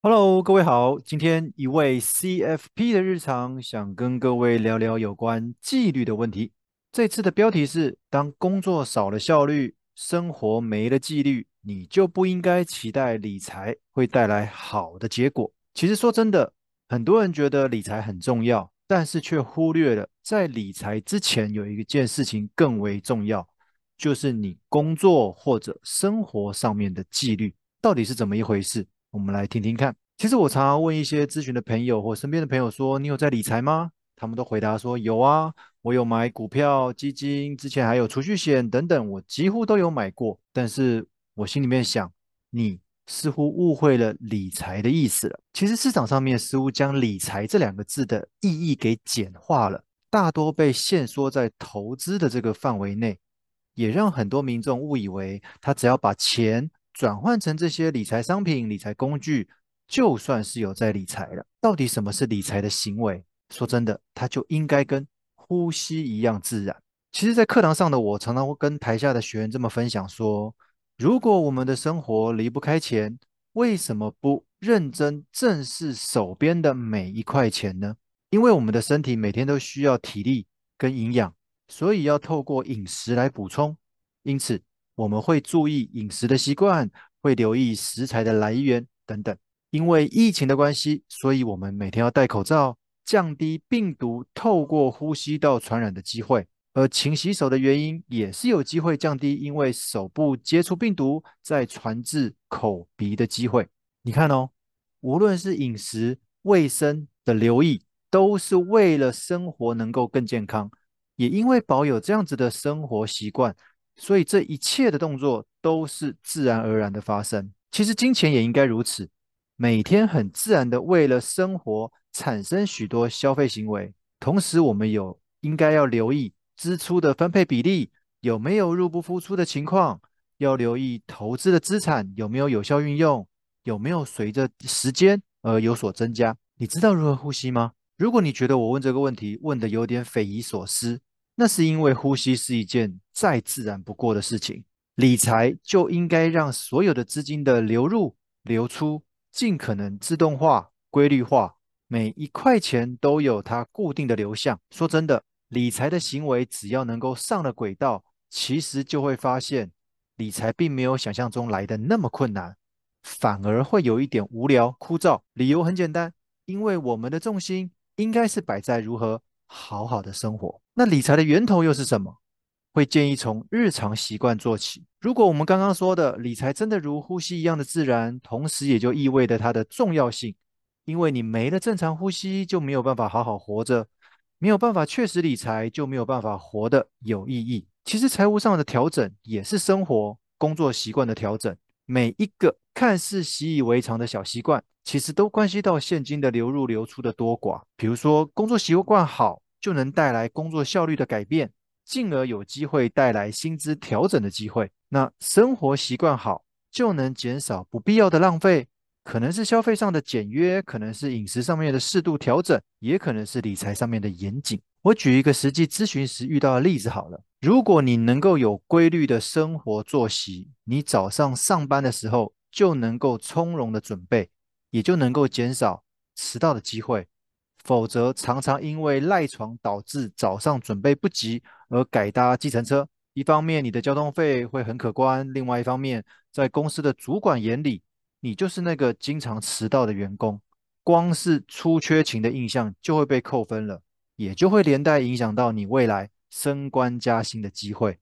Hello，各位好。今天一位 CFP 的日常，想跟各位聊聊有关纪律的问题。这次的标题是：当工作少了效率，生活没了纪律，你就不应该期待理财会带来好的结果。其实说真的，很多人觉得理财很重要，但是却忽略了在理财之前有一件事情更为重要，就是你工作或者生活上面的纪律到底是怎么一回事。我们来听听看。其实我常常问一些咨询的朋友或身边的朋友说：“你有在理财吗？”他们都回答说：“有啊，我有买股票、基金，之前还有储蓄险等等，我几乎都有买过。”但是我心里面想，你似乎误会了理财的意思了。其实市场上面似乎将理财这两个字的意义给简化了，大多被限缩在投资的这个范围内，也让很多民众误以为他只要把钱转换成这些理财商品、理财工具，就算是有在理财了。到底什么是理财的行为？说真的，它就应该跟呼吸一样自然。其实，在课堂上的我常常会跟台下的学员这么分享说：如果我们的生活离不开钱，为什么不认真正视手边的每一块钱呢？因为我们的身体每天都需要体力跟营养，所以要透过饮食来补充。因此，我们会注意饮食的习惯，会留意食材的来源等等。因为疫情的关系，所以我们每天要戴口罩，降低病毒透过呼吸道传染的机会。而勤洗手的原因，也是有机会降低因为手部接触病毒再传至口鼻的机会。你看哦，无论是饮食卫生的留意，都是为了生活能够更健康。也因为保有这样子的生活习惯。所以这一切的动作都是自然而然的发生。其实金钱也应该如此，每天很自然的为了生活产生许多消费行为。同时，我们有应该要留意支出的分配比例有没有入不敷出的情况，要留意投资的资产有没有有效运用，有没有随着时间而有所增加。你知道如何呼吸吗？如果你觉得我问这个问题问得有点匪夷所思，那是因为呼吸是一件再自然不过的事情，理财就应该让所有的资金的流入、流出尽可能自动化、规律化，每一块钱都有它固定的流向。说真的，理财的行为只要能够上了轨道，其实就会发现理财并没有想象中来的那么困难，反而会有一点无聊枯燥。理由很简单，因为我们的重心应该是摆在如何好好的生活。那理财的源头又是什么？会建议从日常习惯做起。如果我们刚刚说的理财真的如呼吸一样的自然，同时也就意味着它的重要性。因为你没了正常呼吸，就没有办法好好活着；没有办法确实理财，就没有办法活得有意义。其实财务上的调整也是生活工作习惯的调整。每一个看似习以为常的小习惯，其实都关系到现金的流入流出的多寡。比如说，工作习惯好。就能带来工作效率的改变，进而有机会带来薪资调整的机会。那生活习惯好，就能减少不必要的浪费，可能是消费上的简约，可能是饮食上面的适度调整，也可能是理财上面的严谨。我举一个实际咨询时遇到的例子好了，如果你能够有规律的生活作息，你早上上班的时候就能够从容的准备，也就能够减少迟到的机会。否则，常常因为赖床导致早上准备不及而改搭计程车。一方面，你的交通费会很可观；另外一方面，在公司的主管眼里，你就是那个经常迟到的员工，光是出缺勤的印象就会被扣分了，也就会连带影响到你未来升官加薪的机会。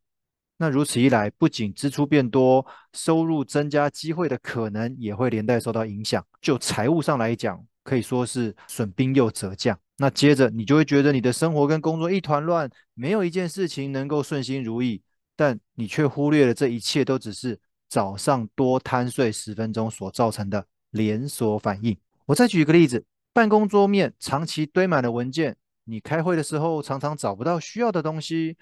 那如此一来，不仅支出变多，收入增加机会的可能也会连带受到影响。就财务上来讲，可以说是损兵又折将。那接着你就会觉得你的生活跟工作一团乱，没有一件事情能够顺心如意。但你却忽略了这一切都只是早上多贪睡十分钟所造成的连锁反应。我再举一个例子：办公桌面长期堆满了文件，你开会的时候常常找不到需要的东西，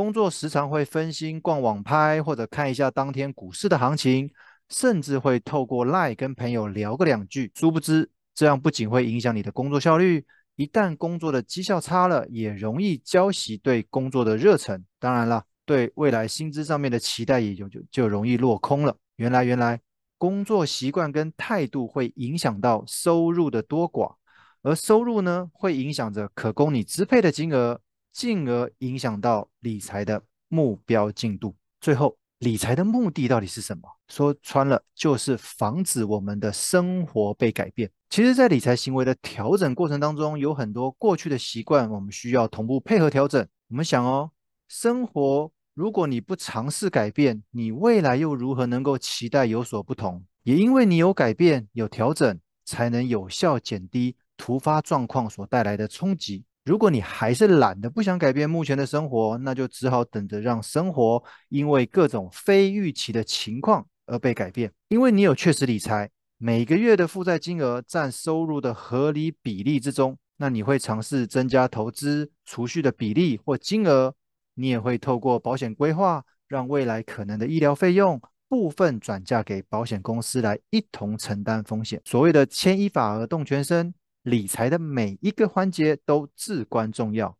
工作时常会分心逛网拍或者看一下当天股市的行情，甚至会透过 LINE 跟朋友聊个两句。殊不知。这样不仅会影响你的工作效率，一旦工作的绩效差了，也容易浇熄对工作的热忱。当然了，对未来薪资上面的期待也就就就容易落空了。原来，原来工作习惯跟态度会影响到收入的多寡，而收入呢，会影响着可供你支配的金额，进而影响到理财的目标进度。最后，理财的目的到底是什么？说穿了，就是防止我们的生活被改变。其实，在理财行为的调整过程当中，有很多过去的习惯，我们需要同步配合调整。我们想哦，生活。如果你不尝试改变，你未来又如何能够期待有所不同？也因为你有改变、有调整，才能有效减低突发状况所带来的冲击。如果你还是懒得不想改变目前的生活，那就只好等着让生活因为各种非预期的情况而被改变。因为你有确实理财，每个月的负债金额占收入的合理比例之中，那你会尝试增加投资储蓄的比例或金额。你也会透过保险规划，让未来可能的医疗费用部分转嫁给保险公司来一同承担风险。所谓的牵一发而动全身，理财的每一个环节都至关重要。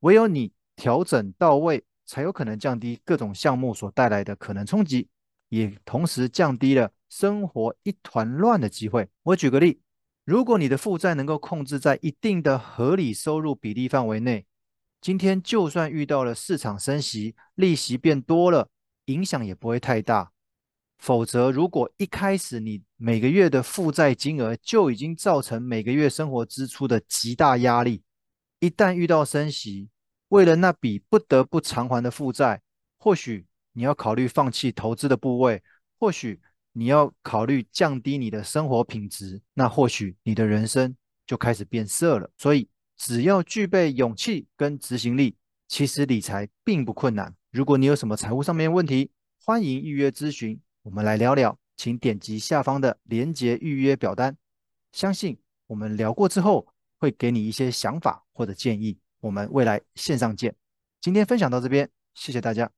唯有你调整到位，才有可能降低各种项目所带来的可能冲击，也同时降低了生活一团乱的机会。我举个例，如果你的负债能够控制在一定的合理收入比例范围内。今天就算遇到了市场升息，利息变多了，影响也不会太大。否则，如果一开始你每个月的负债金额就已经造成每个月生活支出的极大压力，一旦遇到升息，为了那笔不得不偿还的负债，或许你要考虑放弃投资的部位，或许你要考虑降低你的生活品质，那或许你的人生就开始变色了。所以，只要具备勇气跟执行力，其实理财并不困难。如果你有什么财务上面问题，欢迎预约咨询，我们来聊聊。请点击下方的连接预约表单，相信我们聊过之后会给你一些想法或者建议。我们未来线上见。今天分享到这边，谢谢大家。